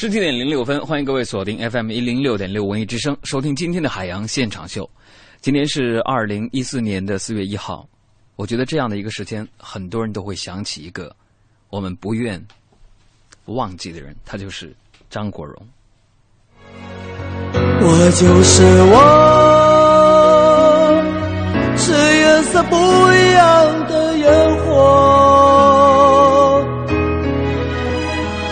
十七点零六分，欢迎各位锁定 FM 一零六点六文艺之声，收听今天的海洋现场秀。今天是二零一四年的四月一号，我觉得这样的一个时间，很多人都会想起一个我们不愿忘记的人，他就是张国荣。我就是我，是颜色不一样的烟火，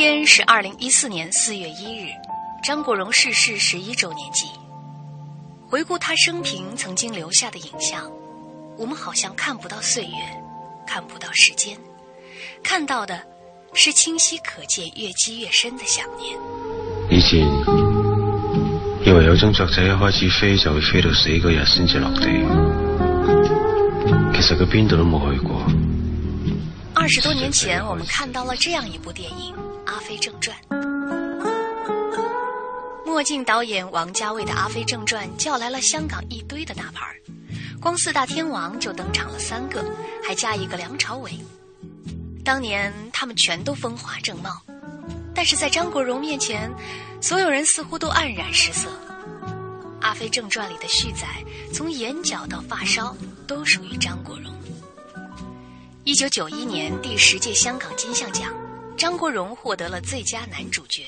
今天是二零一四年四月一日，张国荣逝世十一周年祭。回顾他生平曾经留下的影像，我们好像看不到岁月，看不到时间，看到的是清晰可见、越积越深的想念。以前以为有種雀仔一开始飞就会飞到死嗰日先至落地，其实佢边度都冇去过。二十多年前，我们看到了这样一部电影《阿飞正传》。墨镜导演王家卫的《阿飞正传》叫来了香港一堆的大牌儿，光四大天王就登场了三个，还加一个梁朝伟。当年他们全都风华正茂，但是在张国荣面前，所有人似乎都黯然失色。《阿飞正传》里的旭仔，从眼角到发梢都属于张国荣。一九九一年第十届香港金像奖，张国荣获得了最佳男主角。《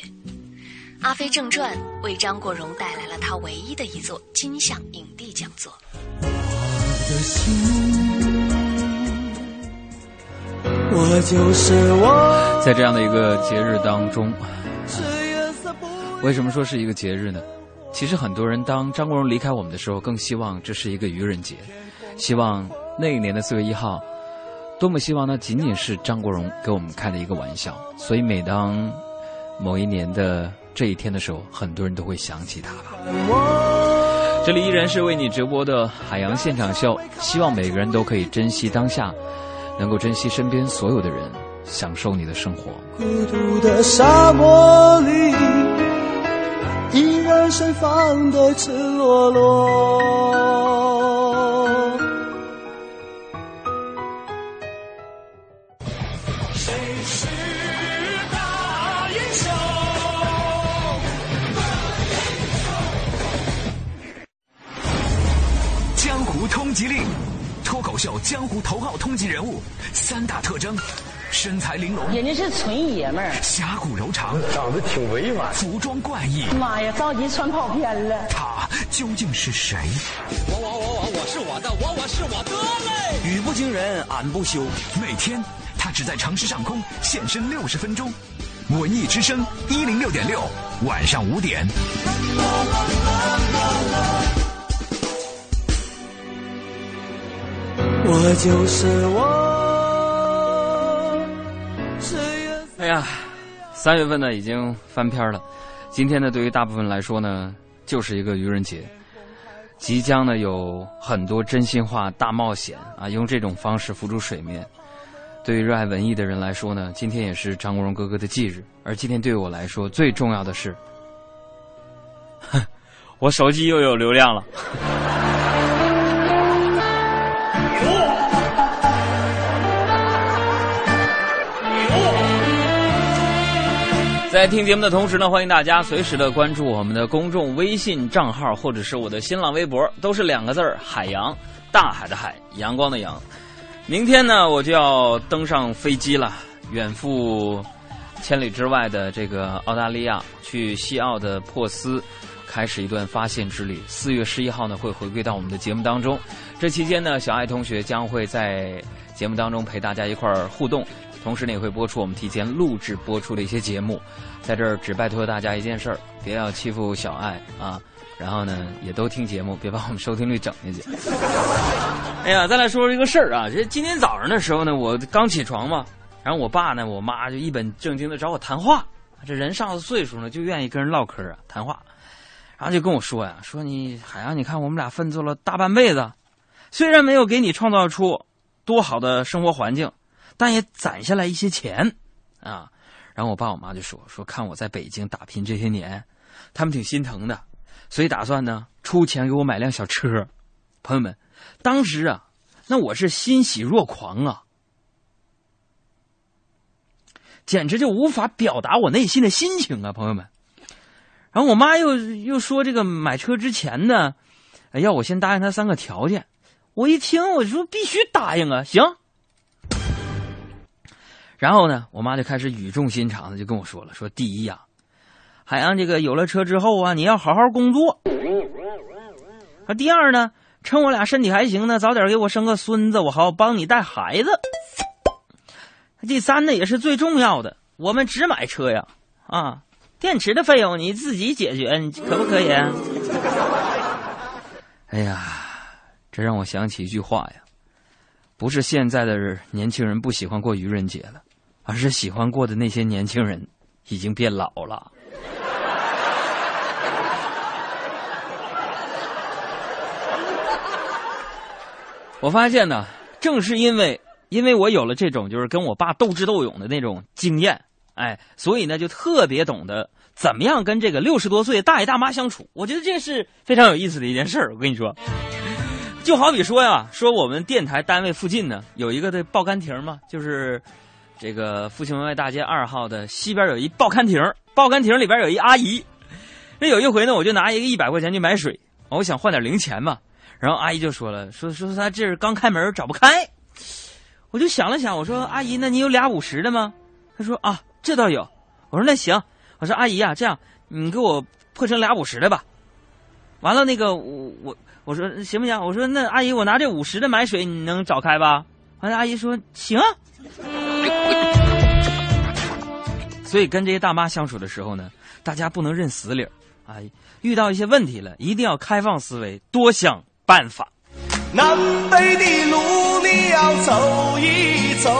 阿飞正传》为张国荣带来了他唯一的一座金像影帝讲座。我的心，我就是我，在这样的一个节日当中，为什么说是一个节日呢？其实很多人当张国荣离开我们的时候，更希望这是一个愚人节，希望那一年的四月一号，多么希望那仅仅是张国荣给我们开的一个玩笑。所以每当某一年的这一天的时候，很多人都会想起他吧。这里依然是为你直播的海洋现场秀，希望每个人都可以珍惜当下，能够珍惜身边所有的人，享受你的生活。孤独的沙漠里，依然盛放的赤裸裸。湖通缉令，脱口秀江湖头号通缉人物，三大特征：身材玲珑，人家是纯爷们儿。侠骨柔肠，长得挺委婉。服装怪异，妈呀，着急穿跑偏了。他究竟是谁？我我我我我是我的，我我是我的嘞！语不惊人俺不休。每天他只在城市上空现身六十分钟。文艺之声一零六点六，晚上五点。我就是我。哎呀，三月份呢已经翻篇了，今天呢对于大部分来说呢就是一个愚人节，即将呢有很多真心话大冒险啊，用这种方式浮出水面。对于热爱文艺的人来说呢，今天也是张国荣哥哥的忌日，而今天对我来说最重要的是，哼，我手机又有流量了。在听节目的同时呢，欢迎大家随时的关注我们的公众微信账号，或者是我的新浪微博，都是两个字儿“海洋”，大海的海，阳光的阳。明天呢，我就要登上飞机了，远赴千里之外的这个澳大利亚，去西澳的珀斯，开始一段发现之旅。四月十一号呢，会回归到我们的节目当中。这期间呢，小爱同学将会在节目当中陪大家一块儿互动，同时呢，也会播出我们提前录制播出的一些节目。在这儿只拜托大家一件事儿，别要欺负小爱啊！然后呢，也都听节目，别把我们收听率整下去。哎呀，再来说说一个事儿啊，这今天早上的时候呢，我刚起床嘛，然后我爸呢，我妈就一本正经的找我谈话，这人上了岁数呢，就愿意跟人唠嗑啊，谈话，然后就跟我说呀，说你海洋，你看我们俩奋斗了大半辈子，虽然没有给你创造出多好的生活环境，但也攒下来一些钱啊。然后我爸我妈就说说看我在北京打拼这些年，他们挺心疼的，所以打算呢出钱给我买辆小车。朋友们，当时啊，那我是欣喜若狂啊。简直就无法表达我内心的心情啊，朋友们。然后我妈又又说，这个买车之前呢，要我先答应她三个条件。我一听，我说必须答应啊，行。然后呢，我妈就开始语重心长的就跟我说了，说第一呀，海洋这个有了车之后啊，你要好好工作。啊，第二呢，趁我俩身体还行呢，早点给我生个孙子，我好帮你带孩子。第三呢，也是最重要的，我们只买车呀，啊，电池的费用你自己解决，你可不可以？哎呀，这让我想起一句话呀，不是现在的年轻人不喜欢过愚人节了，而是喜欢过的那些年轻人已经变老了。我发现呢，正是因为。因为我有了这种就是跟我爸斗智斗勇的那种经验，哎，所以呢就特别懂得怎么样跟这个六十多岁大爷大妈相处。我觉得这是非常有意思的一件事儿。我跟你说，就好比说呀，说我们电台单位附近呢有一个的报刊亭嘛，就是这个复兴门外大街二号的西边有一报刊亭，报刊亭里边有一阿姨。那有一回呢，我就拿一个一百块钱去买水，我想换点零钱嘛，然后阿姨就说了，说说她这是刚开门找不开。我就想了想，我说：“阿姨，那你有俩五十的吗？”她说：“啊，这倒有。”我说：“那行。”我说：“阿姨啊，这样你给我破成俩五十的吧。”完了，那个我我我说行不行？我说那阿姨，我拿这五十的买水，你能找开吧？完了，阿姨说行。所以跟这些大妈相处的时候呢，大家不能认死理儿啊，遇到一些问题了，一定要开放思维，多想办法。南北的路你要走一走，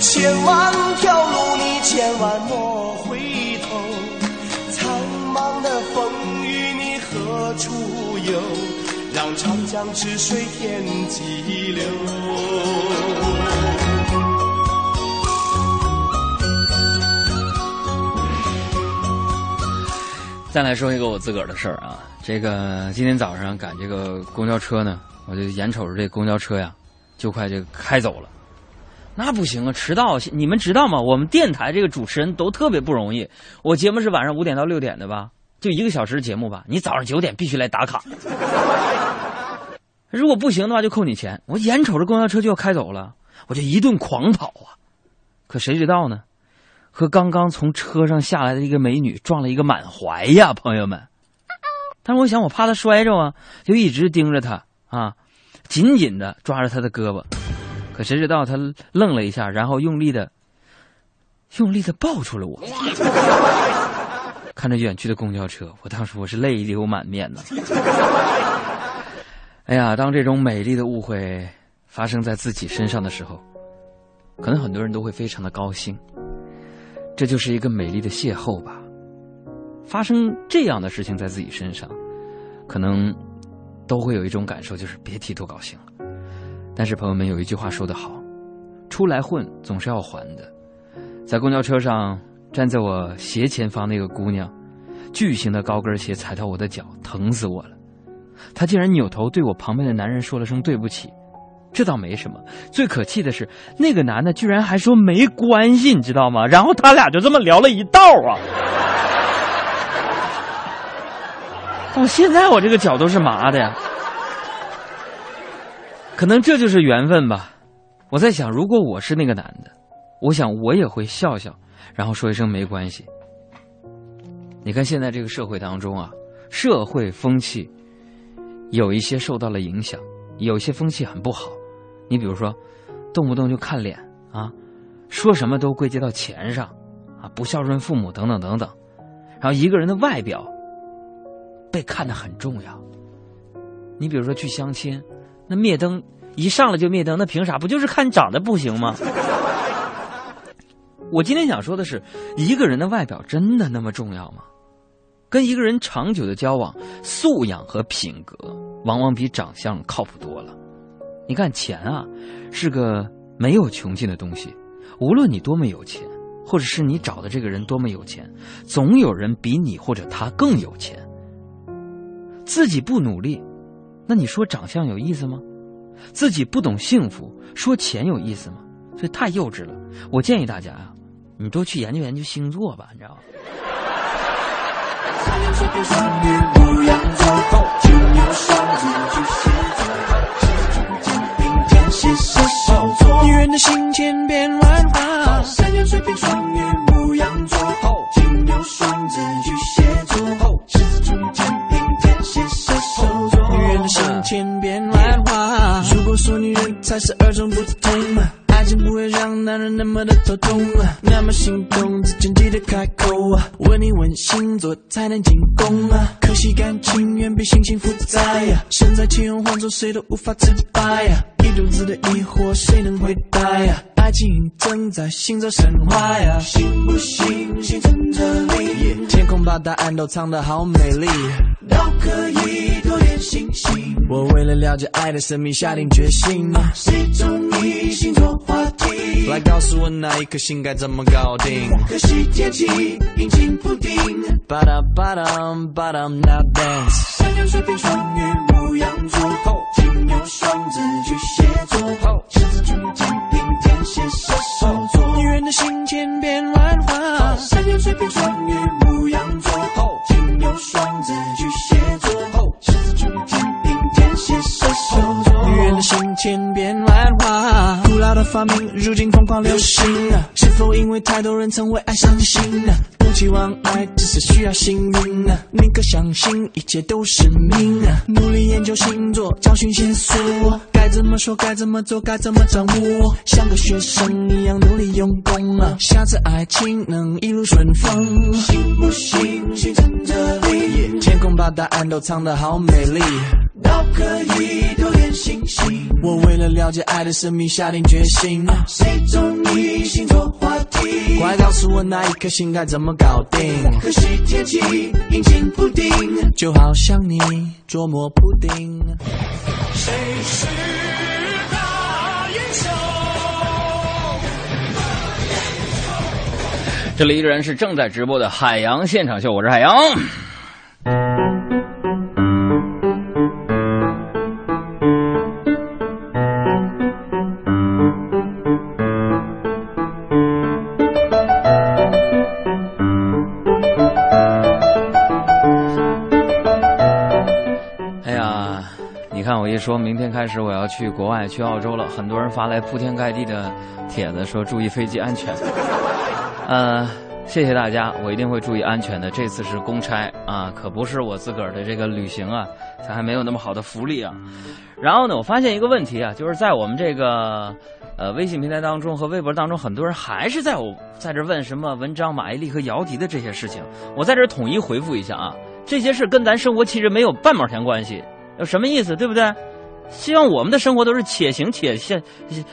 千万条路你千万莫回头。苍茫的风雨你何处有？让长江之水天际流。再来说一个我自个儿的事儿啊，这个今天早上赶这个公交车呢。我就眼瞅着这公交车呀，就快就开走了，那不行啊！迟到，你们知道吗？我们电台这个主持人都特别不容易。我节目是晚上五点到六点的吧，就一个小时节目吧。你早上九点必须来打卡，如果不行的话就扣你钱。我眼瞅着公交车就要开走了，我就一顿狂跑啊！可谁知道呢？和刚刚从车上下来的一个美女撞了一个满怀呀，朋友们！但是我想我怕她摔着啊，就一直盯着她。啊，紧紧的抓着她的胳膊，可谁知道她愣了一下，然后用力的、用力的抱住了我。看着远去的公交车，我当时我是泪流满面呢。哎呀，当这种美丽的误会发生在自己身上的时候，可能很多人都会非常的高兴。这就是一个美丽的邂逅吧。发生这样的事情在自己身上，可能。都会有一种感受，就是别提多高兴了。但是朋友们有一句话说得好：“出来混总是要还的。”在公交车上，站在我斜前方那个姑娘，巨型的高跟鞋踩到我的脚，疼死我了。她竟然扭头对我旁边的男人说了声对不起。这倒没什么，最可气的是那个男的居然还说没关系，你知道吗？然后他俩就这么聊了一道啊。到 现在我这个脚都是麻的呀，可能这就是缘分吧。我在想，如果我是那个男的，我想我也会笑笑，然后说一声没关系。你看现在这个社会当中啊，社会风气有一些受到了影响，有些风气很不好。你比如说，动不动就看脸啊，说什么都归结到钱上啊，不孝顺父母等等等等，然后一个人的外表。被看得很重要。你比如说去相亲，那灭灯一上来就灭灯，那凭啥？不就是看长得不行吗？我今天想说的是，一个人的外表真的那么重要吗？跟一个人长久的交往，素养和品格往往比长相靠谱多了。你看，钱啊，是个没有穷尽的东西。无论你多么有钱，或者是你找的这个人多么有钱，总有人比你或者他更有钱。自己不努力，那你说长相有意思吗？自己不懂幸福，说钱有意思吗？这太幼稚了。我建议大家啊，你多去研究研究星座吧，你知道吗？女人的心千变万化，三羊水瓶双鱼牧羊座，金牛双子巨蟹座，狮子处女天平天蝎射手座。女人的心千变万化，如果说女人才是二种不同。爱情不会让男人那么的头痛，那么心动之前记得开口啊，问你问星座才能进攻啊。可惜感情远比心情复杂呀，身在其中，换做谁都无法自拔呀。一肚子的疑惑，谁能回答呀？爱情正在行走神话呀，信不信星辰这里？天空把答案都藏得好美丽，都可以多点星星。我为了了解爱的神秘，下定决心。谁中意星座话题？来告诉我哪一颗星该怎么搞定？可惜天气阴晴不定。巴达巴达巴达 now dance。山羊水瓶双鱼牧羊座，金牛双子巨蟹座，狮子处女天平天蝎射手座。女人的心千变万化，山羊水瓶双鱼牧羊座，金牛双子巨蟹座，女人的心千变万化，古老的发明如今疯狂流行，是否因为太多人曾为爱伤心？不期望爱，只是需要幸运啊！宁可相信一切都是命啊！努力研究星座，找寻线索，该怎么说，该怎么做，该怎么掌握？像个学生一样努力用功啊！下次爱情能一路顺风，行不行星辰这里？天空把答案都藏得好美丽，都可以多点星星。我为了了解爱的神秘，下定决心。啊谁中意星座话题？快告诉我哪一颗星该怎么搞定？可惜天气阴晴不定，就好像你捉摸不定。谁是？这里依然是正在直播的海洋现场秀，我是海洋。说明天开始我要去国外，去澳洲了，很多人发来铺天盖地的帖子，说注意飞机安全。呃，谢谢大家，我一定会注意安全的。这次是公差啊，可不是我自个儿的这个旅行啊，咱还没有那么好的福利啊。然后呢，我发现一个问题啊，就是在我们这个呃微信平台当中和微博当中，很多人还是在我在这问什么文章、马伊琍和姚笛的这些事情。我在这统一回复一下啊，这些事跟咱生活其实没有半毛钱关系，有什么意思，对不对？希望我们的生活都是且行且现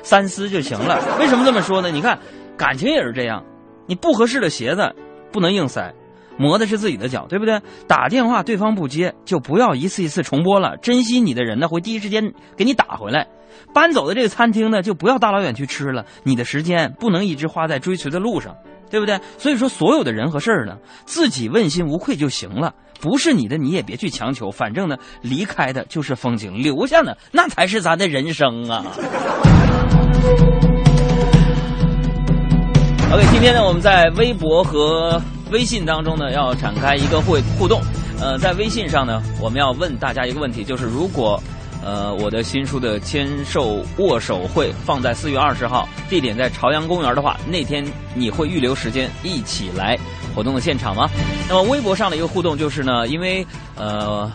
三思就行了。为什么这么说呢？你看，感情也是这样。你不合适的鞋子不能硬塞，磨的是自己的脚，对不对？打电话对方不接，就不要一次一次重拨了。珍惜你的人呢，会第一时间给你打回来。搬走的这个餐厅呢，就不要大老远去吃了。你的时间不能一直花在追随的路上，对不对？所以说，所有的人和事儿呢，自己问心无愧就行了。不是你的，你也别去强求。反正呢，离开的就是风景，留下呢，那才是咱的人生啊。OK，今天呢，我们在微博和微信当中呢，要展开一个会互动。呃，在微信上呢，我们要问大家一个问题，就是如果呃我的新书的签售握手会放在四月二十号，地点在朝阳公园的话，那天你会预留时间一起来活动的现场吗？那么微博上的一个互动就是呢，因为呃。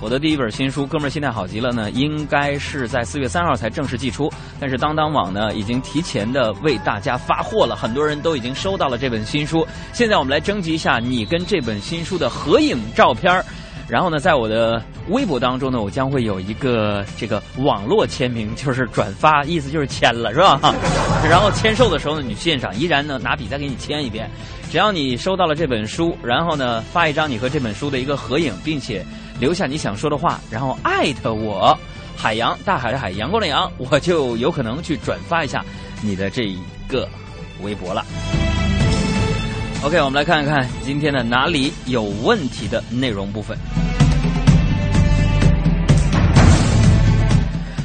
我的第一本新书《哥们儿心态好极了》呢，应该是在四月三号才正式寄出，但是当当网呢已经提前的为大家发货了，很多人都已经收到了这本新书。现在我们来征集一下你跟这本新书的合影照片儿然后呢，在我的微博当中呢，我将会有一个这个网络签名，就是转发，意思就是签了，是吧？然后签售的时候呢，你现场依然呢拿笔再给你签一遍。只要你收到了这本书，然后呢发一张你和这本书的一个合影，并且留下你想说的话，然后艾特我，海洋大海的海，阳光的阳，我就有可能去转发一下你的这一个微博了。OK，我们来看一看今天的哪里有问题的内容部分。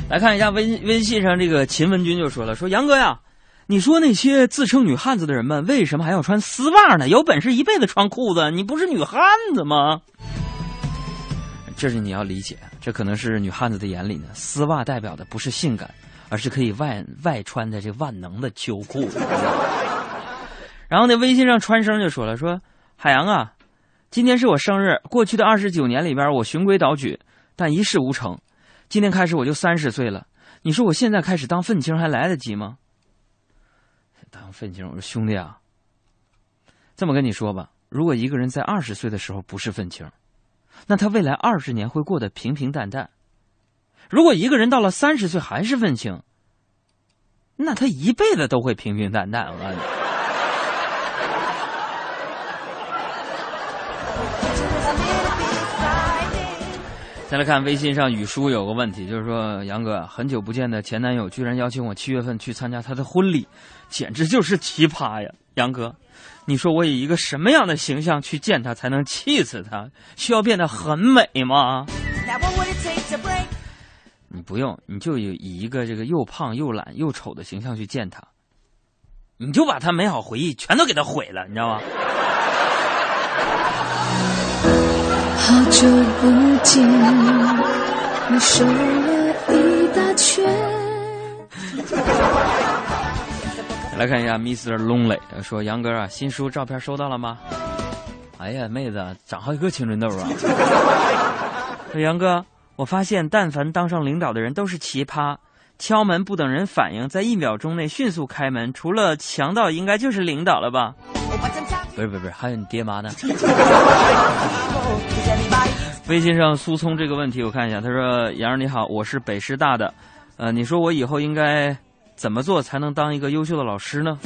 来看一下微微信上这个秦文军就说了：“说杨哥呀，你说那些自称女汉子的人们为什么还要穿丝袜呢？有本事一辈子穿裤子，你不是女汉子吗？”这是你要理解，这可能是女汉子的眼里呢，丝袜代表的不是性感，而是可以外外穿的这万能的秋裤。然后呢，微信上川生就说了：“说海洋啊，今天是我生日，过去的二十九年里边，我循规蹈矩，但一事无成。今天开始我就三十岁了，你说我现在开始当愤青还来得及吗？当愤青，我说兄弟啊，这么跟你说吧，如果一个人在二十岁的时候不是愤青，那他未来二十年会过得平平淡淡；如果一个人到了三十岁还是愤青，那他一辈子都会平平淡淡。我告诉你。”再来看微信上雨叔有个问题，就是说杨哥很久不见的前男友居然邀请我七月份去参加他的婚礼，简直就是奇葩呀！杨哥，你说我以一个什么样的形象去见他才能气死他？需要变得很美吗？你不用，你就以以一个这个又胖又懒又丑的形象去见他，你就把他美好回忆全都给他毁了，你知道吗？好久不见，你瘦了一大圈。来看一下，Mr. Lonely 说：“杨哥啊，新书照片收到了吗？”哎呀，妹子，长好几个青春痘啊！说杨哥，我发现但凡当上领导的人都是奇葩，敲门不等人反应，在一秒钟内迅速开门，除了强盗，应该就是领导了吧？不是不是不是，还有你爹妈呢。微信上苏聪这个问题我看一下，他说：“杨儿你好，我是北师大的，呃，你说我以后应该怎么做才能当一个优秀的老师呢？”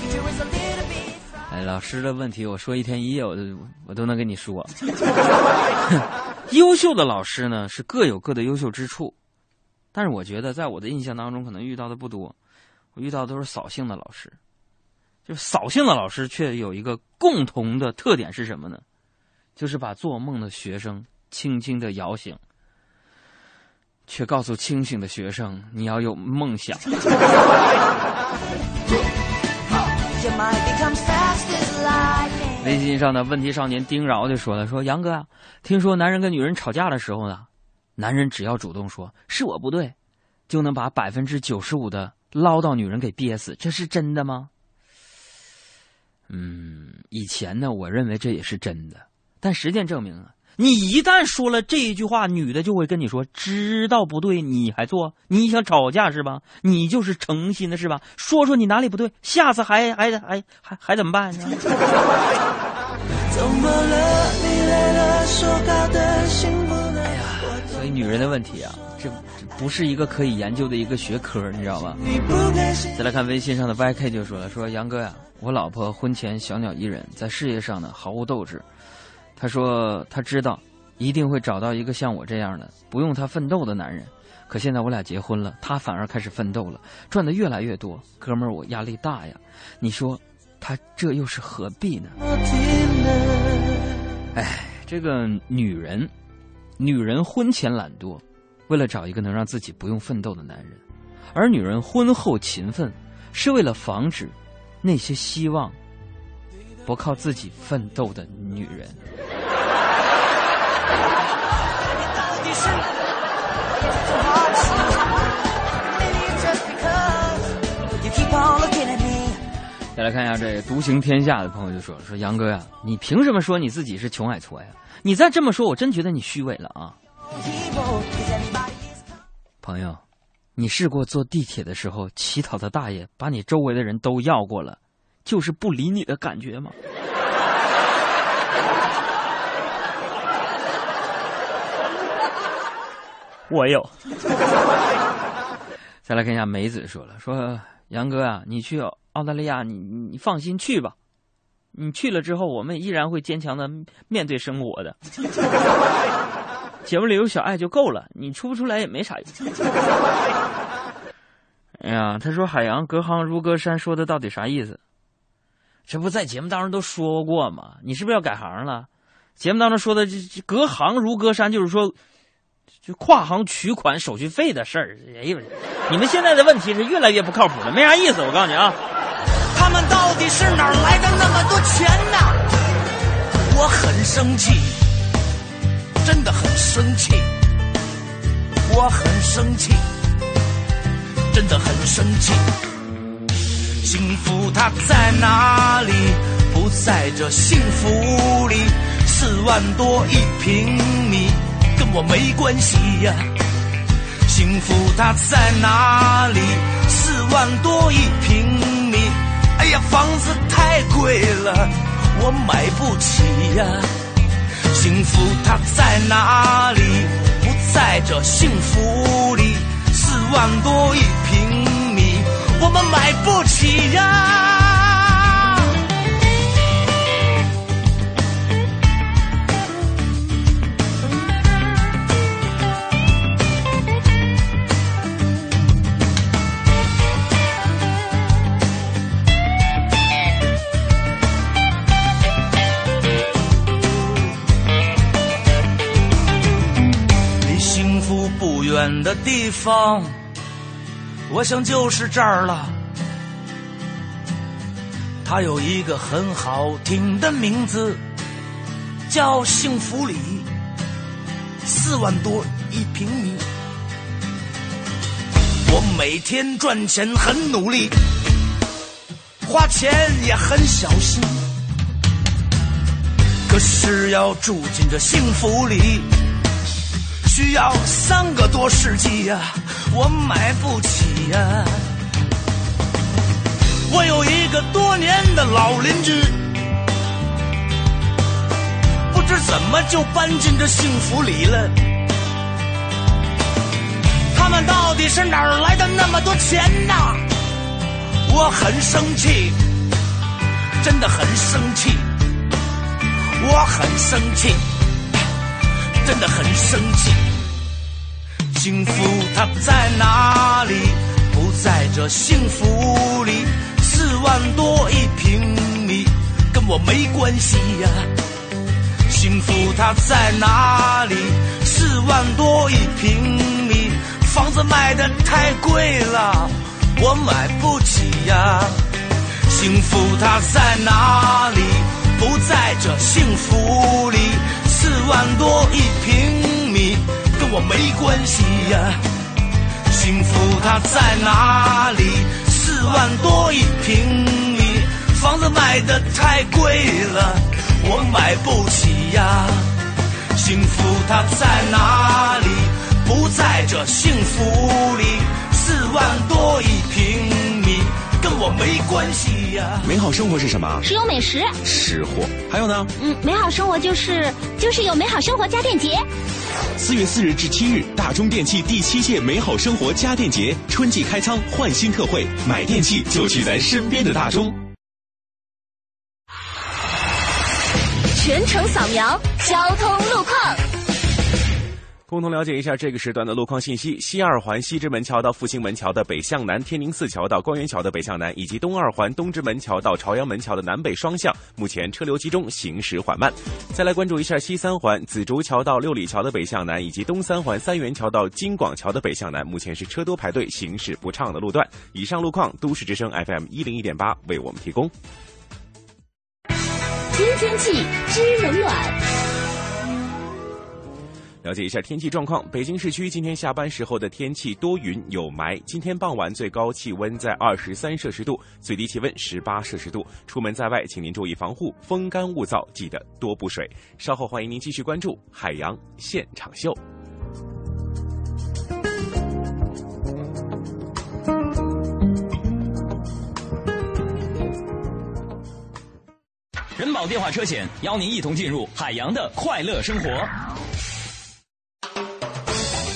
哎，老师的问题我说一天一夜我都我都能跟你说。优秀的老师呢是各有各的优秀之处，但是我觉得在我的印象当中可能遇到的不多，我遇到的都是扫兴的老师。就扫兴的老师却有一个共同的特点是什么呢？就是把做梦的学生轻轻的摇醒，却告诉清醒的学生你要有梦想。微信上的问题少年丁饶就说了：“说杨哥，听说男人跟女人吵架的时候呢，男人只要主动说是我不对，就能把百分之九十五的唠叨女人给憋死，这是真的吗？”嗯，以前呢，我认为这也是真的，但实践证明啊，你一旦说了这一句话，女的就会跟你说：“知道不对你还做，你想吵架是吧？你就是诚心的是吧？说说你哪里不对，下次还还还还还怎么办呢？”哎呀，所以女人的问题啊，这不是一个可以研究的一个学科，你知道吧？再来看微信上的 YK 就说了：“说杨哥呀。”我老婆婚前小鸟依人，在事业上呢毫无斗志。他说他知道一定会找到一个像我这样的不用他奋斗的男人。可现在我俩结婚了，他反而开始奋斗了，赚的越来越多。哥们儿，我压力大呀！你说他这又是何必呢？哎，这个女人，女人婚前懒惰，为了找一个能让自己不用奋斗的男人；而女人婚后勤奋，是为了防止。那些希望不靠自己奋斗的女人。再来看一下这独行天下的朋友就说：“说杨哥呀，你凭什么说你自己是穷矮矬呀？你再这么说，我真觉得你虚伪了啊！”朋友。你试过坐地铁的时候，乞讨的大爷把你周围的人都要过了，就是不理你的感觉吗？我有。再来看一下梅子说了，说杨哥啊，你去澳大利亚，你你放心去吧，你去了之后，我们依然会坚强的面对生活的。节目里有小爱就够了，你出不出来也没啥用。哎呀，他说海洋隔行如隔山，说的到底啥意思？这不在节目当中都说过吗？你是不是要改行了？节目当中说的这这隔行如隔山，就是说，就跨行取款手续费的事儿。哎呦，你们现在的问题是越来越不靠谱了，没啥意思。我告诉你啊，他们到底是哪儿来的那么多钱呢？我很生气，真的很生气，我很生气，真的很生气。幸福它在哪里？不在这幸福里。四万多一平米，跟我没关系呀。幸福它在哪里？四万多一平米，哎呀，房子太贵了，我买不起呀。幸福它在哪里？不在这幸福里。四万多一平米，我们买不起呀。的地方，我想就是这儿了。它有一个很好听的名字，叫幸福里，四万多一平米。我每天赚钱很努力，花钱也很小心。可是要住进这幸福里，需要三个多世纪呀、我买不起呀、我有一个多年的老邻居，不知怎么就搬进这幸福里了。他们到底是哪儿来的那么多钱呐？我很生气，真的很生气，我很生气，真的很生气。幸福它在哪里？不在这幸福里。四万多一平米，跟我没关系呀。幸福它在哪里？四万多一平米，房子卖的太贵了，我买不起呀。幸福它在哪里？不在这幸福里。四万多一平米，我没关系呀。幸福它在哪里？四万多一平米，房子卖的太贵了，我买不起呀。幸福它在哪里？不在这幸福里。四万多一平，我没关系呀。美好生活是什么？是有美食。吃货。还有呢？嗯，美好生活就是就是有美好生活家电节。四月四日至七日，大中电器第七届美好生活家电节春季开仓换新特惠，买电器就去咱身边的大中。全程扫描交通路况。共同了解一下这个时段的路况信息：西二环西直门桥到复兴门桥的北向南，天宁寺桥到官园桥的北向南，以及东二环东直门桥到朝阳门桥的南北双向，目前车流集中，行驶缓慢。再来关注一下西三环紫竹桥到六里桥的北向南，以及东三环三元桥到金广桥的北向南，目前是车多排队，行驶不畅的路段。以上路况，都市之声 FM 一零一点八为我们提供。新天气知冷暖。了解一下天气状况。北京市区今天下班时候的天气多云有霾。今天傍晚最高气温在二十三摄氏度，最低气温十八摄氏度。出门在外，请您注意防护，风干物燥，记得多补水。稍后欢迎您继续关注海洋现场秀。人保电话车险邀您一同进入海洋的快乐生活。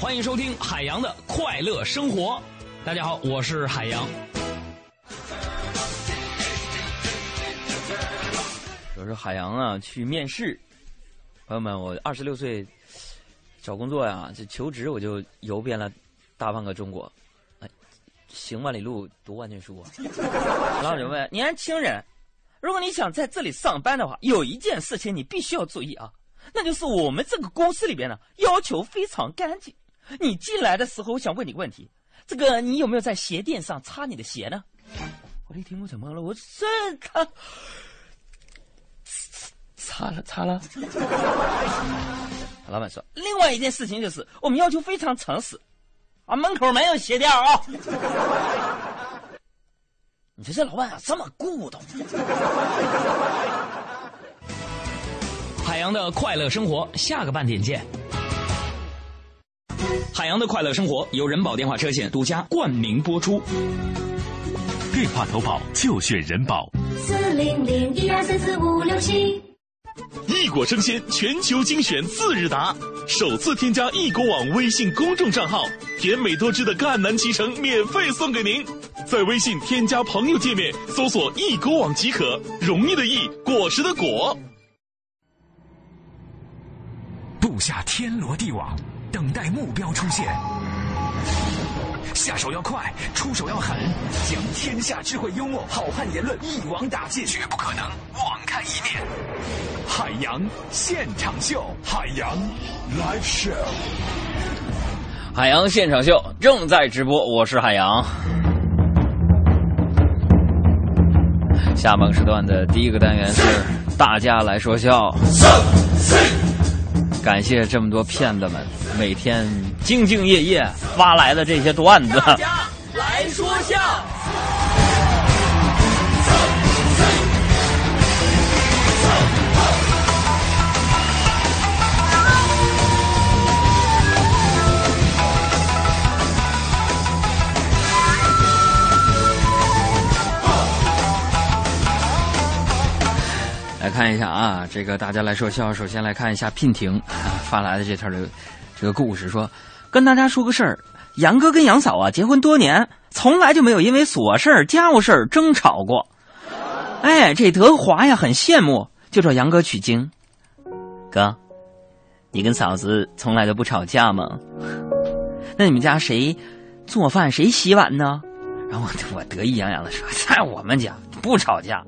欢迎收听海洋的快乐生活。大家好，我是海洋。我说海洋啊，去面试。朋友们，我二十六岁找工作呀，这求职我就游遍了大半个中国，哎，行万里路，读万卷书啊。老板就问年轻人，如果你想在这里上班的话，有一件事情你必须要注意啊，那就是我们这个公司里边呢，要求非常干净。你进来的时候，我想问你个问题，这个你有没有在鞋垫上擦你的鞋呢？我一听我怎么了？我这他。擦了擦了，老板说：“另外一件事情就是，我们要求非常诚实，啊，门口没有鞋垫啊。”你说这老板咋这么固懂？海洋的快乐生活，下个半点见。海洋的快乐生活由人保电话车险独家冠名播出，电话投保就选人保。四零零一二三四五六七。异果生鲜全球精选次日达，首次添加易果网微信公众账号，甜美多汁的赣南脐橙免费送给您。在微信添加朋友界面搜索“易果网”即可，容易的易，果实的果。布下天罗地网，等待目标出现。下手要快，出手要狠，将天下智慧、幽默、好汉言论一网打尽，绝不可能网开一面。海洋现场秀，海洋 live show，海洋现场秀正在直播，我是海洋。下半时段的第一个单元是大家来说笑。感谢这么多骗子们每天兢兢业业发来的这些段子。家来说笑。看一下啊，这个大家来说笑。首先来看一下聘婷发来的这条的这个故事，说跟大家说个事儿，杨哥跟杨嫂啊结婚多年，从来就没有因为琐事儿、家务事儿争吵过。哎，这德华呀很羡慕，就找杨哥取经。哥，你跟嫂子从来都不吵架吗？那你们家谁做饭谁洗碗呢？然后我得意洋洋的说，在我们家不吵架。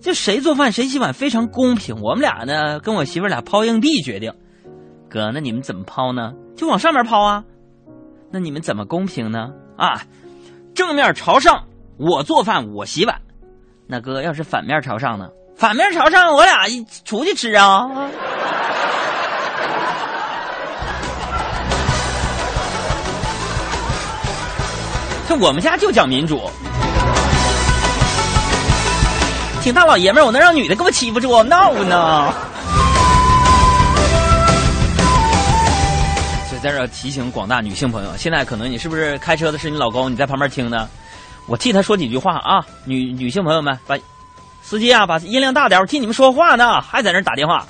就谁做饭谁洗碗非常公平，我们俩呢跟我媳妇俩抛硬币决定。哥，那你们怎么抛呢？就往上面抛啊。那你们怎么公平呢？啊，正面朝上，我做饭我洗碗。那哥要是反面朝上呢？反面朝上，我俩一出去吃啊。这我们家就讲民主。挺大老爷们儿，我能让女的给我欺负住？闹呢！所以在这提醒广大女性朋友，现在可能你是不是开车的是你老公，你在旁边听呢？我替他说几句话啊，女女性朋友们，把司机啊，把音量大点，我替你们说话呢，还在那打电话。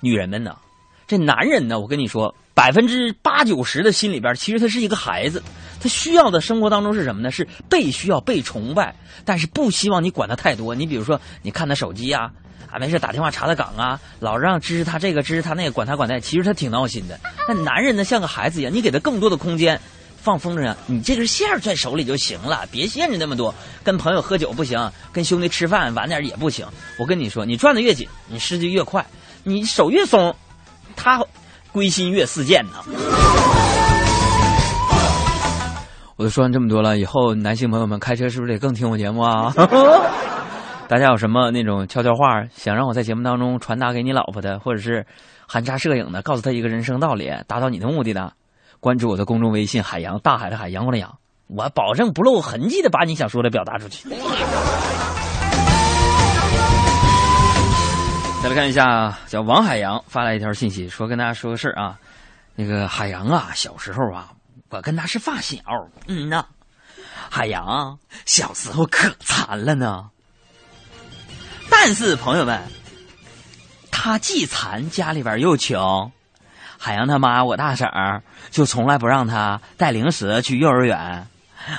女人们呢，这男人呢，我跟你说，百分之八九十的心里边，其实他是一个孩子。他需要的生活当中是什么呢？是被需要、被崇拜，但是不希望你管他太多。你比如说，你看他手机呀，啊，没事打电话查他岗啊，老让支持他这个支持他那个，管他管那，其实他挺闹心的。那男人呢，像个孩子一样，你给他更多的空间，放风筝，你这根线在手里就行了，别限制那么多。跟朋友喝酒不行，跟兄弟吃饭晚点也不行。我跟你说，你转的越紧，你失去越快，你手越松，他归心越似箭呢。我都说完这么多了，以后男性朋友们开车是不是得更听我节目啊？大家有什么那种悄悄话想让我在节目当中传达给你老婆的，或者是含沙射影的告诉她一个人生道理，达到你的目的的，关注我的公众微信“海洋大海的海阳光的阳”，我保证不露痕迹的把你想说的表达出去。再来看一下，叫王海洋发来一条信息，说跟大家说个事儿啊，那个海洋啊，小时候啊，我跟他是发小，嗯呐，海洋小时候可馋了呢。但是朋友们，他既馋，家里边又穷。海洋他妈，我大婶儿就从来不让他带零食去幼儿园。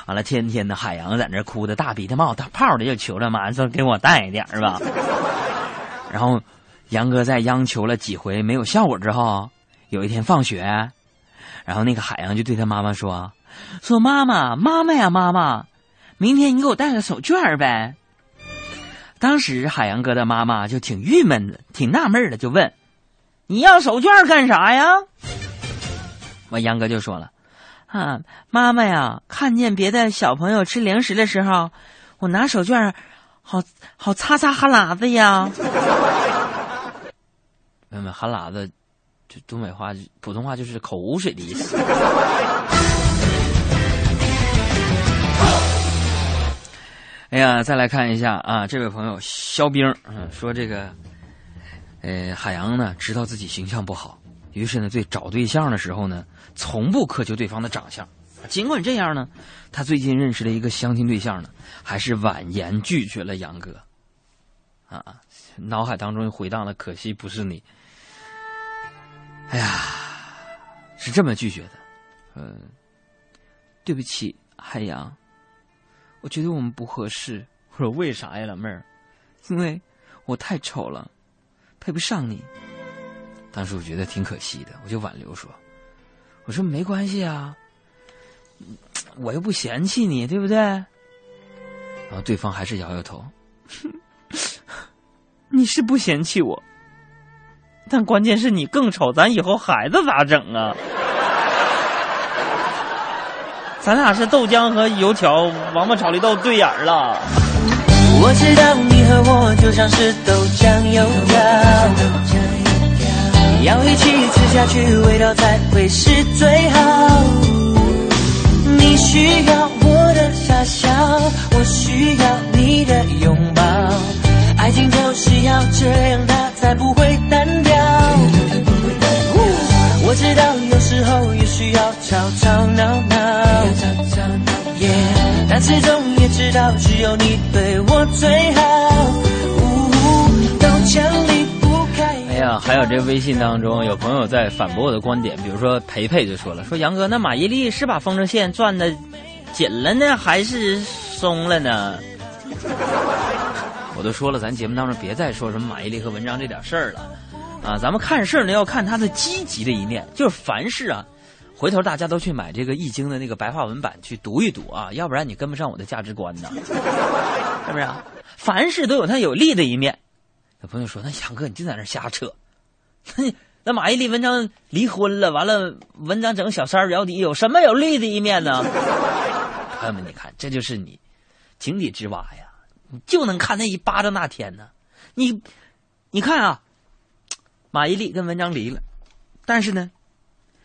完了，天天的海洋在那哭的大鼻涕冒大泡的，就求着妈说给我带一点儿吧。然后，杨哥在央求了几回没有效果之后，有一天放学，然后那个海洋就对他妈妈说：“说妈妈，妈妈呀，妈妈，明天你给我带个手绢呗。”当时海洋哥的妈妈就挺郁闷的，挺纳闷的，就问：“你要手绢干啥呀？”我，杨哥就说了：“啊，妈妈呀，看见别的小朋友吃零食的时候，我拿手绢，好好擦擦哈喇子呀。”妹妹，哈喇子，就东北话、普通话就是口水的意思。哎呀，再来看一下啊，这位朋友肖兵，嗯，说这个，呃，海洋呢知道自己形象不好，于是呢，对找对象的时候呢，从不苛求对方的长相。尽管这样呢，他最近认识了一个相亲对象呢，还是婉言拒绝了杨哥。啊，脑海当中回荡了，可惜不是你。哎呀，是这么拒绝的，嗯，对不起，海洋。我觉得我们不合适。我说为啥呀，老妹儿？因为我太丑了，配不上你。当时我觉得挺可惜的，我就挽留说：“我说没关系啊，我又不嫌弃你，对不对？”然后对方还是摇摇头：“ 你是不嫌弃我，但关键是你更丑，咱以后孩子咋整啊？”咱俩是豆浆和油条，王八炒绿豆对眼了。我知道你和我就像是豆浆油条，要一起吃下去，味道才会是最好。你需要我的傻笑，我需要你的拥抱，爱情就是要这样，它才不会单调。吵吵闹闹，但始终也知道只有你对我最好。哎呀，还有这微信当中有朋友在反驳我的观点，比如说培培就说了，说杨哥那马伊琍是把风筝线转的紧了呢，还是松了呢？我都说了，咱节目当中别再说什么马伊琍和文章这点事儿了。啊，咱们看事儿呢，要看他的积极的一面。就是凡事啊，回头大家都去买这个《易经》的那个白话文版去读一读啊，要不然你跟不上我的价值观呢，是不是？啊凡事都有它有利的一面。有朋友说：“那杨哥，你就在那瞎扯。那 那马伊琍、文章离婚了，完了，文章整个小三儿脚底，有什么有利的一面呢？” 朋友们，你看，这就是你井底之蛙呀，你就能看那一巴掌那天呢。你，你看啊。马伊琍跟文章离了，但是呢，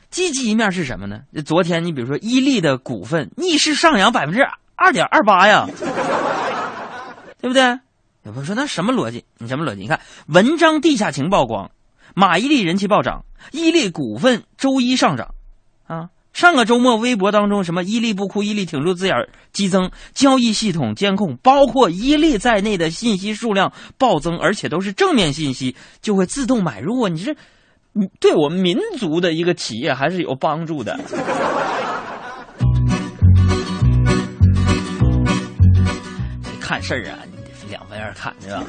积极一面是什么呢？昨天你比如说伊利的股份逆势上扬百分之二点二八呀，对不对？有朋友说那什么逻辑？你什么逻辑？你看文章地下情曝光，马伊琍人气暴涨，伊利股份周一上涨，啊。上个周末，微博当中什么“伊利不哭，伊利挺住”字眼激增，交易系统监控包括伊利在内的信息数量暴增，而且都是正面信息，就会自动买入啊！你这，对我们民族的一个企业还是有帮助的。你看事儿啊，你得两方面看，是吧？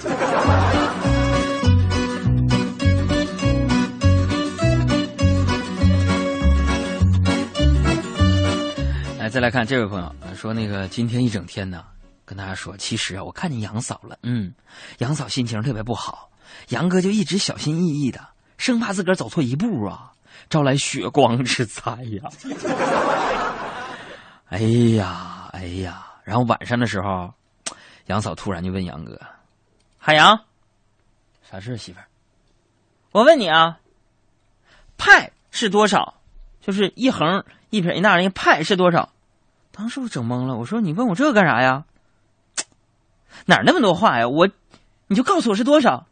来再来看这位朋友说，那个今天一整天呢，跟大家说，其实啊，我看见杨嫂了，嗯，杨嫂心情特别不好，杨哥就一直小心翼翼的，生怕自个儿走错一步啊，招来血光之灾呀。哎呀，哎呀，然后晚上的时候，杨嫂突然就问杨哥：“海洋，啥事媳妇儿？我问你啊，派是多少？就是一横一撇一捺那个派是多少？当时我整懵了，我说你问我这个干啥呀？哪那么多话呀？我，你就告诉我是多少。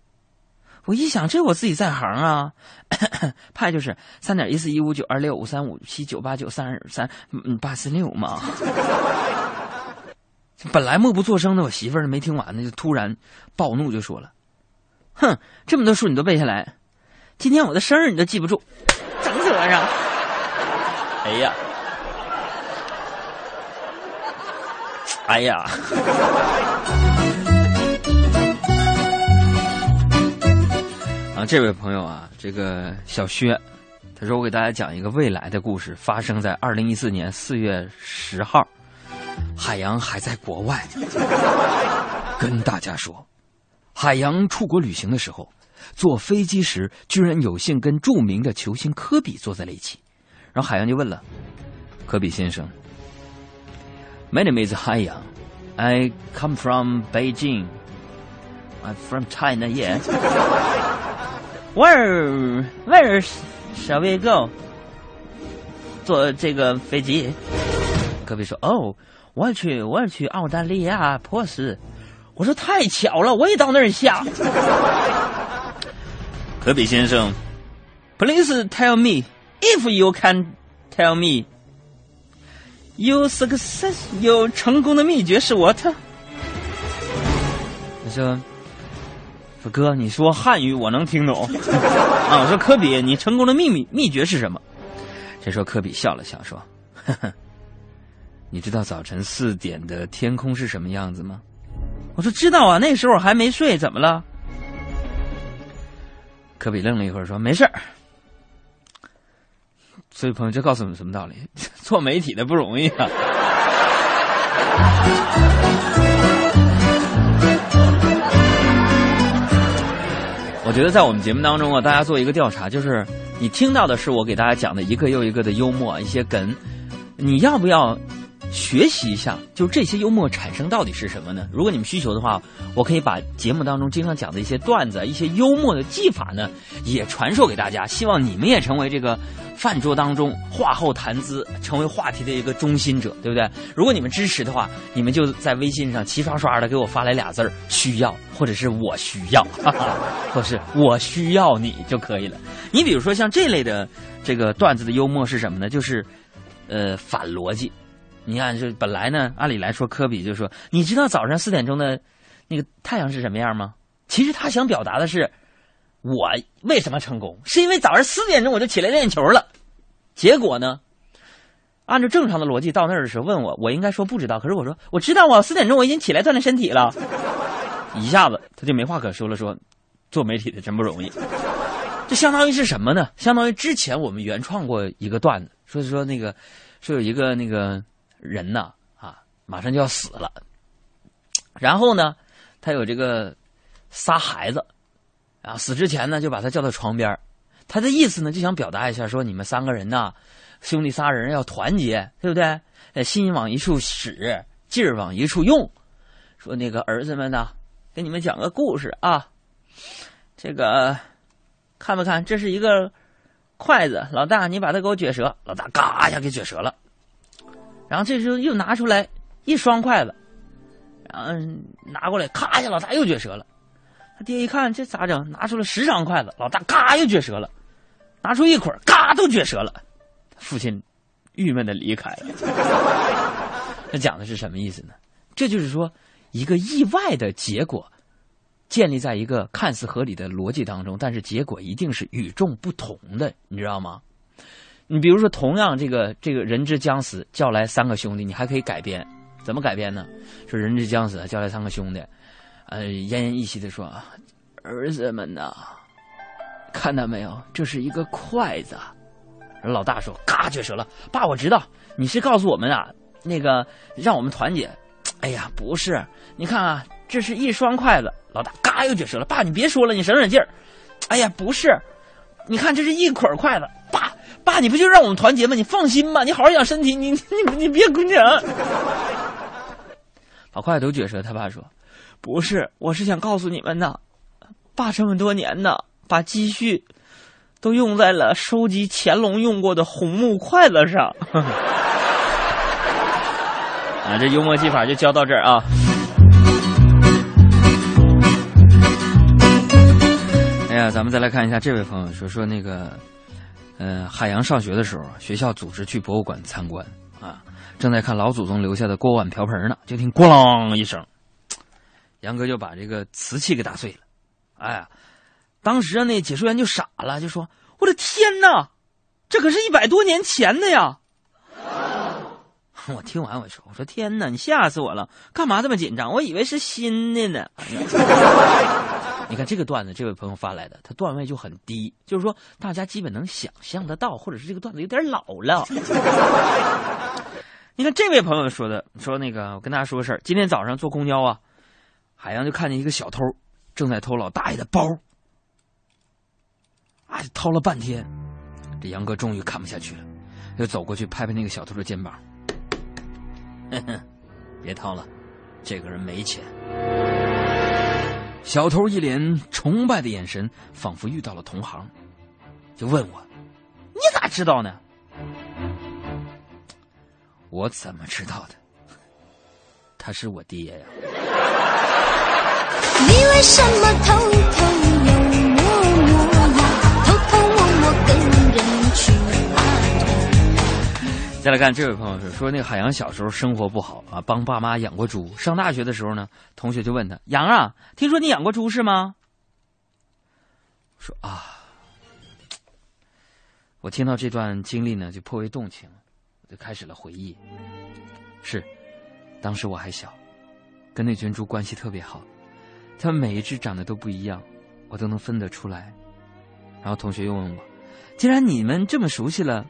我一想，这我自己在行啊，派就是三点一四一五九二六五三五七九八九三二三嗯八四六嘛。本来默不作声的我媳妇儿没听完呢，就突然暴怒就说了：“哼，这么多数你都背下来，今天我的生日你都记不住，整死我上！”哎呀，哎呀。啊，这位朋友啊，这个小薛，他说我给大家讲一个未来的故事，发生在二零一四年四月十号，海洋还在国外，跟大家说，海洋出国旅行的时候，坐飞机时居然有幸跟著名的球星科比坐在了一起，然后海洋就问了，科比先生，My name is 海洋，I come from Beijing。I'm from China, yeah. Where, where shall we go? 坐这个飞机。科比说：“哦，我要去，我要去澳大利亚珀斯。”我说：“太巧了，我也到那儿下。”科比先生，Please tell me if you can tell me your success，有成功的秘诀是 what？他说。哥，你说汉语我能听懂 啊！我说科比，你成功的秘密秘诀是什么？这时候科比笑了笑说：“呵呵，你知道早晨四点的天空是什么样子吗？”我说：“知道啊，那时候还没睡，怎么了？”科比愣了一会儿说：“没事儿。”所以朋友，这告诉我们什么道理？做媒体的不容易啊！我觉得在我们节目当中啊，大家做一个调查，就是你听到的是我给大家讲的一个又一个的幽默，一些梗，你要不要学习一下？就这些幽默产生到底是什么呢？如果你们需求的话，我可以把节目当中经常讲的一些段子、一些幽默的技法呢，也传授给大家。希望你们也成为这个饭桌当中话后谈资、成为话题的一个中心者，对不对？如果你们支持的话，你们就在微信上齐刷刷的给我发来俩字儿“需要”或者是我需要，哈哈，或是我需要你就可以了。你比如说像这类的这个段子的幽默是什么呢？就是呃反逻辑。你看，就本来呢，按理来说，科比就说：“你知道早上四点钟的那个太阳是什么样吗？”其实他想表达的是，我为什么成功，是因为早上四点钟我就起来练球了。结果呢，按照正常的逻辑，到那儿的时候问我，我应该说不知道。可是我说我知道啊，四点钟我已经起来锻炼身体了。一下子他就没话可说了，说做媒体的真不容易。这相当于是什么呢？相当于之前我们原创过一个段子，说是说那个说有一个那个。人呐，啊，马上就要死了。然后呢，他有这个仨孩子，啊，死之前呢，就把他叫到床边他的意思呢，就想表达一下，说你们三个人呐，兄弟仨人要团结，对不对？心往一处使，劲儿往一处用。说那个儿子们呐，给你们讲个故事啊。这个看不看？这是一个筷子，老大，你把它给我撅折。老大嘎一下给撅折了。然后这时候又拿出来一双筷子，然后拿过来，咔一下，老大又撅折了。他爹一看这咋整？拿出了十双筷子，老大嘎又撅折了。拿出一捆，嘎都撅折了。父亲郁闷的离开了。这讲的是什么意思呢？这就是说，一个意外的结果，建立在一个看似合理的逻辑当中，但是结果一定是与众不同的，你知道吗？你比如说，同样这个这个人之将死，叫来三个兄弟，你还可以改编，怎么改编呢？说人之将死，叫来三个兄弟，呃，奄奄一息的说：“儿子们呐，看到没有？这是一个筷子。”老大说：“嘎，撅折了。”爸，我知道你是告诉我们啊，那个让我们团结。哎呀，不是，你看啊，这是一双筷子。老大嘎又撅折了。爸，你别说了，你省省劲儿。哎呀，不是，你看这是一捆筷子。爸。爸，你不就让我们团结吗？你放心吧，你好好养身体，你你你别哭娘。把筷子都撅折，他爸说：“不是，我是想告诉你们呐，爸这么多年呢，把积蓄都用在了收集乾隆用过的红木筷子上。啊，这幽默技法就教到这儿啊。哎呀，咱们再来看一下这位朋友说说那个，呃，海洋上学的时候，学校组织去博物馆参观啊，正在看老祖宗留下的锅碗瓢盆呢，就听咣啷一声，杨哥就把这个瓷器给打碎了。哎呀，当时啊，那解说员就傻了，就说：“我的天哪，这可是一百多年前的呀！” 我听完我说：“我说天哪，你吓死我了！干嘛这么紧张？我以为是新的呢。” 你看这个段子，这位朋友发来的，他段位就很低，就是说大家基本能想象得到，或者是这个段子有点老了。你看这位朋友说的，说那个我跟大家说个事儿，今天早上坐公交啊，海洋就看见一个小偷正在偷老大爷的包，啊，掏了半天，这杨哥终于看不下去了，就走过去拍拍那个小偷的肩膀，哼哼，别掏了，这个人没钱。小偷一脸崇拜的眼神，仿佛遇到了同行，就问我：“你咋知道呢？”我怎么知道的？他是我爹呀！你为什么偷偷又摸摸呀？偷偷摸摸跟人去再来看这位朋友说，说那个海洋小时候生活不好啊，帮爸妈养过猪。上大学的时候呢，同学就问他：“杨啊，听说你养过猪是吗？”说啊，我听到这段经历呢，就颇为动情，我就开始了回忆。是，当时我还小，跟那群猪关系特别好，它们每一只长得都不一样，我都能分得出来。然后同学又问我：“既然你们这么熟悉了，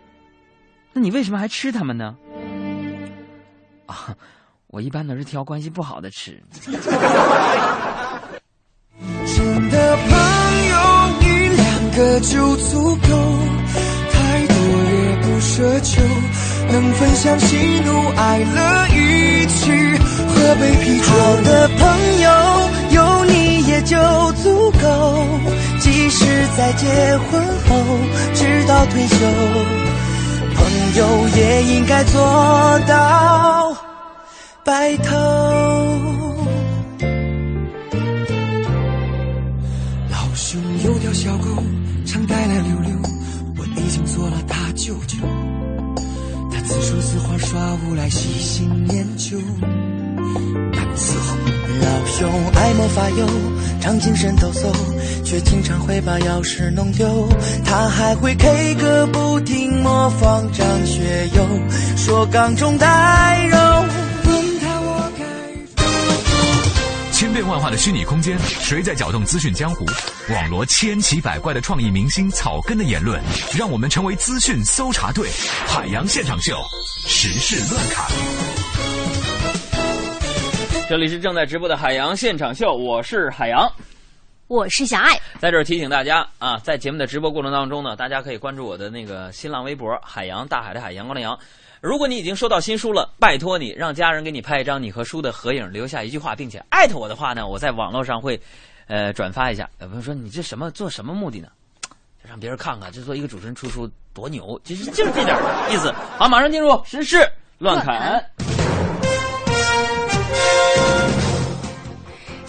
那你为什么还吃它们呢？”啊，我一般都是挑关系不好的吃。真的朋友一两个就足够，太多也不奢求，能分享喜怒哀乐，一起喝杯啤酒。好的朋友有你也就足够，即使在结婚后直到退休，有也应该做到白头。老兄有条小狗，常带来溜溜，我已经做了他舅舅。他自说自话耍无赖，细心研究。但伺候老兄爱莫发忧，常精神抖擞，却经常会把钥匙弄丢。他还会 K 歌不停，模仿张学友，说港中带肉。千变万化的虚拟空间，谁在搅动资讯江湖？网罗千奇百怪的创意明星草根的言论，让我们成为资讯搜查队。海洋现场秀，时事乱侃。这里是正在直播的海洋现场秀，我是海洋。我是小爱，在这儿提醒大家啊，在节目的直播过程当中呢，大家可以关注我的那个新浪微博“海洋大海的海阳光的阳”。如果你已经收到新书了，拜托你让家人给你拍一张你和书的合影，留下一句话，并且艾特我的话呢，我在网络上会，呃，转发一下。有朋友说你这什么做什么目的呢？就让别人看看，这做一个主持人出书多牛，其实就是这点意思。好，马上进入时事乱侃。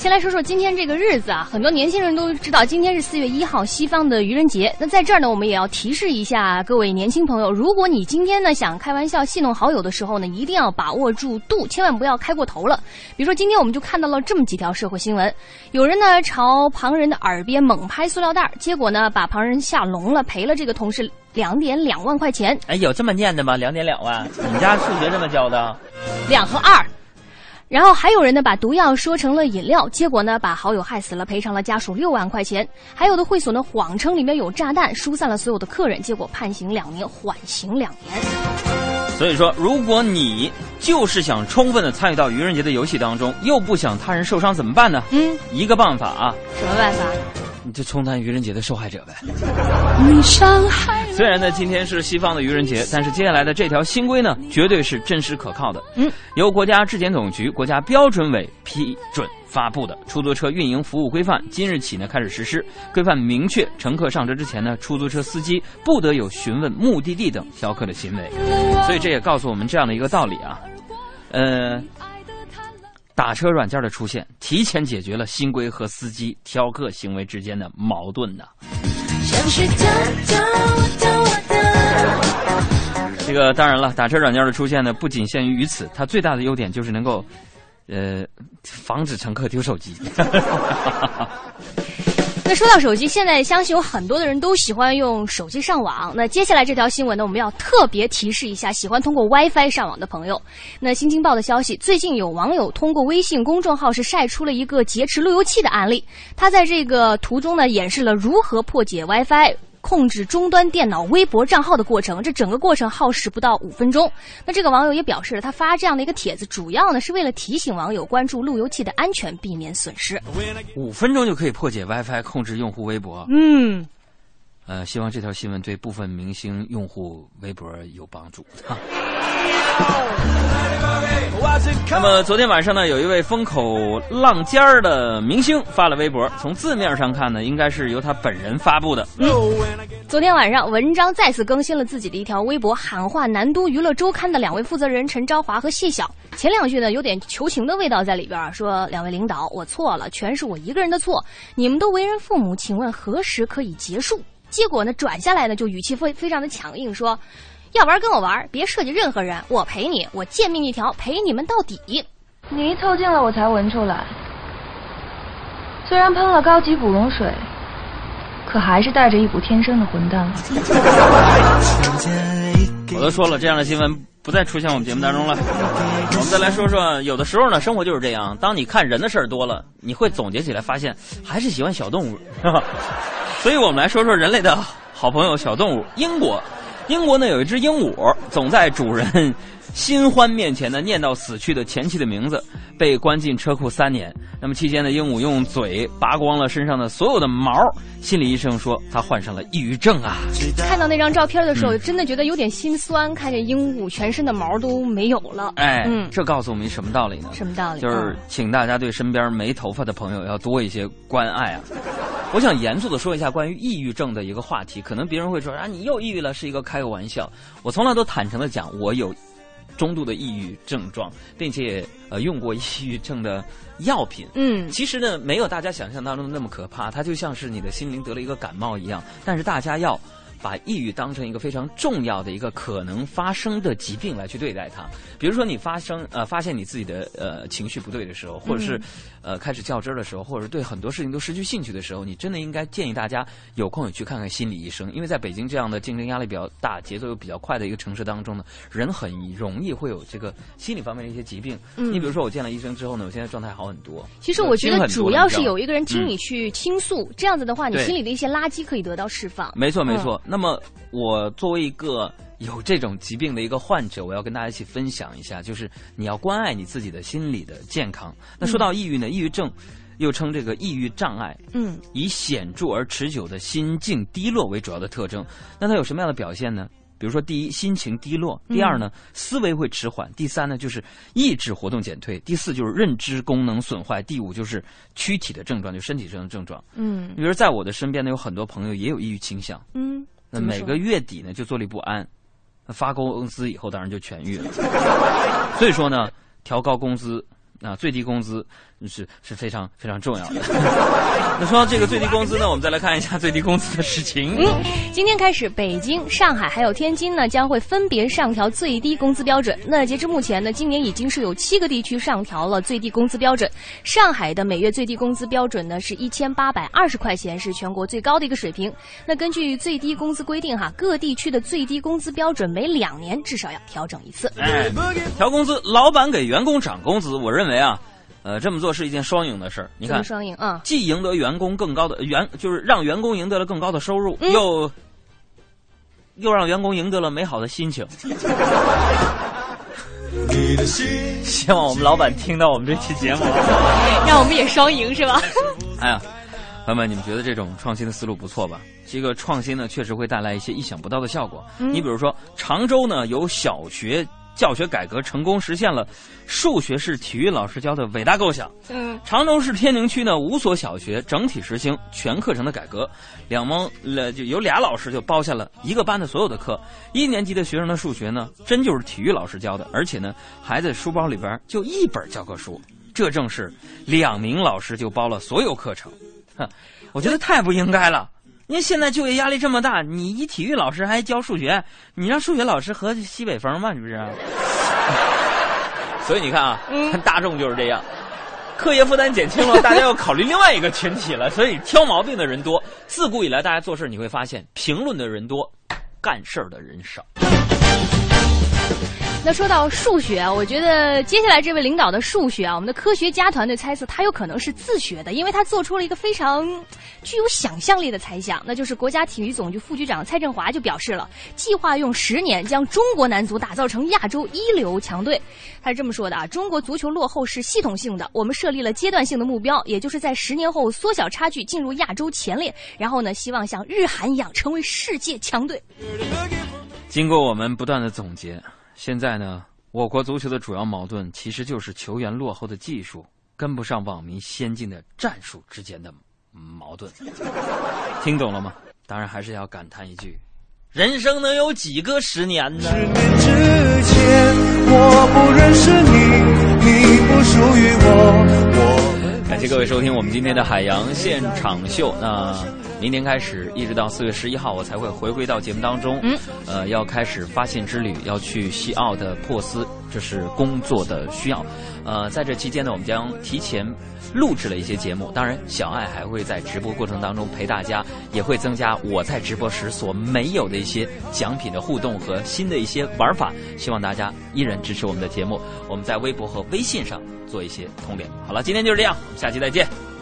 先来说说今天这个日子啊，很多年轻人都知道今天是四月一号，西方的愚人节。那在这儿呢，我们也要提示一下各位年轻朋友，如果你今天呢想开玩笑戏弄好友的时候呢，一定要把握住度，千万不要开过头了。比如说今天我们就看到了这么几条社会新闻，有人呢朝旁人的耳边猛拍塑料袋，结果呢把旁人吓聋了，赔了这个同事两点两万块钱。哎，有这么念的吗？两点两万？你们家数学这么教的？两和二。然后还有人呢，把毒药说成了饮料，结果呢，把好友害死了，赔偿了家属六万块钱。还有的会所呢，谎称里面有炸弹，疏散了所有的客人，结果判刑两年，缓刑两年。所以说，如果你就是想充分的参与到愚人节的游戏当中，又不想他人受伤，怎么办呢？嗯，一个办法啊，什么办法？你就充当愚人节的受害者呗。你伤害虽然呢，今天是西方的愚人节，但是接下来的这条新规呢，绝对是真实可靠的。嗯，由国家质检总局、国家标准委批准发布的《出租车运营服务规范》，今日起呢开始实施。规范明确，乘客上车之前呢，出租车司机不得有询问目的地等挑客的行为。所以这也告诉我们这样的一个道理啊，呃。打车软件的出现，提前解决了新规和司机挑客行为之间的矛盾呢。这个当然了，打车软件的出现呢，不仅限于于此，它最大的优点就是能够，呃，防止乘客丢手机。那说到手机，现在相信有很多的人都喜欢用手机上网。那接下来这条新闻呢，我们要特别提示一下喜欢通过 WiFi 上网的朋友。那新京报的消息，最近有网友通过微信公众号是晒出了一个劫持路由器的案例。他在这个图中呢，演示了如何破解 WiFi。控制终端电脑微博账号的过程，这整个过程耗时不到五分钟。那这个网友也表示了，他发这样的一个帖子，主要呢是为了提醒网友关注路由器的安全，避免损失。五分钟就可以破解 WiFi 控制用户微博。嗯，呃，希望这条新闻对部分明星用户微博有帮助。哈。那么昨天晚上呢，有一位风口浪尖儿的明星发了微博，从字面上看呢，应该是由他本人发布的。嗯，昨天晚上文章再次更新了自己的一条微博，喊话南都娱乐周刊的两位负责人陈昭华和谢晓。前两句呢有点求情的味道在里边，说两位领导，我错了，全是我一个人的错。你们都为人父母，请问何时可以结束？结果呢转下来呢就语气非非常的强硬，说。要玩跟我玩，别涉及任何人，我陪你，我贱命一条，陪你们到底。你一凑近了，我才闻出来。虽然喷了高级古龙水，可还是带着一股天生的混蛋。我都说了，这样的新闻不再出现我们节目当中了。我们再来说说，有的时候呢，生活就是这样。当你看人的事儿多了，你会总结起来，发现还是喜欢小动物。所以我们来说说人类的好朋友小动物——英国。英国呢有一只鹦鹉，总在主人新欢面前呢念到死去的前妻的名字，被关进车库三年。那么期间呢，鹦鹉用嘴拔光了身上的所有的毛。心理医生说他患上了抑郁症啊。看到那张照片的时候，真的觉得有点心酸。看见鹦鹉全身的毛都没有了。哎，嗯，这告诉我们什么道理呢？什么道理？就是请大家对身边没头发的朋友要多一些关爱啊。我想严肃的说一下关于抑郁症的一个话题，可能别人会说啊，你又抑郁了，是一个开个玩笑。我从来都坦诚的讲，我有中度的抑郁症状，并且呃用过抑郁症的药品。嗯，其实呢，没有大家想象当中的那么可怕，它就像是你的心灵得了一个感冒一样。但是大家要。把抑郁当成一个非常重要的一个可能发生的疾病来去对待它。比如说，你发生呃发现你自己的呃情绪不对的时候，或者是呃开始较真儿的时候，或者是对很多事情都失去兴趣的时候，你真的应该建议大家有空也去看看心理医生。因为在北京这样的竞争压力比较大、节奏又比较快的一个城市当中呢，人很容易会有这个心理方面的一些疾病。嗯，你比如说我见了医生之后呢，我现在状态好很多。其实我觉得主要是有一个人听你去倾诉，这样子的话，你心里的一些垃圾可以得到释放。没错，没错。那么，我作为一个有这种疾病的一个患者，我要跟大家一起分享一下，就是你要关爱你自己的心理的健康。那说到抑郁呢，抑郁症又称这个抑郁障碍，嗯，以显著而持久的心境低落为主要的特征。那它有什么样的表现呢？比如说，第一，心情低落；第二呢，思维会迟缓；第三呢，就是意志活动减退；第四就是认知功能损坏；第五就是躯体的症状，就身体上的症状。嗯，比如在我的身边呢，有很多朋友也有抑郁倾向。嗯，那每个月底呢，就坐立不安。发工资以后，当然就痊愈了。所以说呢，调高工资啊，最低工资。是是非常非常重要的。那说到这个最低工资呢，我们再来看一下最低工资的事情。嗯，今天开始，北京、上海还有天津呢，将会分别上调最低工资标准。那截至目前呢，今年已经是有七个地区上调了最低工资标准。上海的每月最低工资标准呢是一千八百二十块钱，是全国最高的一个水平。那根据最低工资规定哈，各地区的最低工资标准每两年至少要调整一次。哎，调工资，老板给员工涨工资，我认为啊。呃，这么做是一件双赢的事儿。你看，双赢啊，既赢得员工更高的员，就是让员工赢得了更高的收入，又又让员工赢得了美好的心情。希望我们老板听到我们这期节目，让我们也双赢是吧？哎呀，朋友们，你们觉得这种创新的思路不错吧？这个创新呢，确实会带来一些意想不到的效果。嗯你比如说，常州呢有小学教学改革成功实现了数学是体育老师教的伟大构想。嗯，常州市天宁区呢五所小学整体实行全课程的改革，两蒙呃就有俩老师就包下了一个班的所有的课。一年级的学生的数学呢，真就是体育老师教的，而且呢，孩子书包里边就一本教科书，这正是两名老师就包了所有课程。哼，我觉得太不应该了。您现在就业压力这么大，你一体育老师还教数学，你让数学老师喝西北风吗？你不是？所以你看啊，大众就是这样，课业负担减轻了，大家要考虑另外一个群体了，所以挑毛病的人多。自古以来，大家做事你会发现，评论的人多，干事儿的人少。那说到数学啊，我觉得接下来这位领导的数学啊，我们的科学家团队猜测他有可能是自学的，因为他做出了一个非常具有想象力的猜想，那就是国家体育总局副局长蔡振华就表示了，计划用十年将中国男足打造成亚洲一流强队。他是这么说的啊，中国足球落后是系统性的，我们设立了阶段性的目标，也就是在十年后缩小差距，进入亚洲前列，然后呢，希望像日韩一样成为世界强队。经过我们不断的总结，现在呢，我国足球的主要矛盾其实就是球员落后的技术跟不上网民先进的战术之间的矛盾。听懂了吗？当然还是要感叹一句：人生能有几个十年呢？十年之前我不认识你，你不属于我，我感谢各位收听我们今天的海洋现场秀。那明天开始，一直到四月十一号，我才会回归到节目当中。嗯，呃，要开始发现之旅，要去西澳的珀斯，这是工作的需要。呃，在这期间呢，我们将提前录制了一些节目。当然，小爱还会在直播过程当中陪大家，也会增加我在直播时所没有的一些奖品的互动和新的一些玩法。希望大家依然支持我们的节目。我们在微博和微信上做一些通联。好了，今天就是这样，我们下期再见。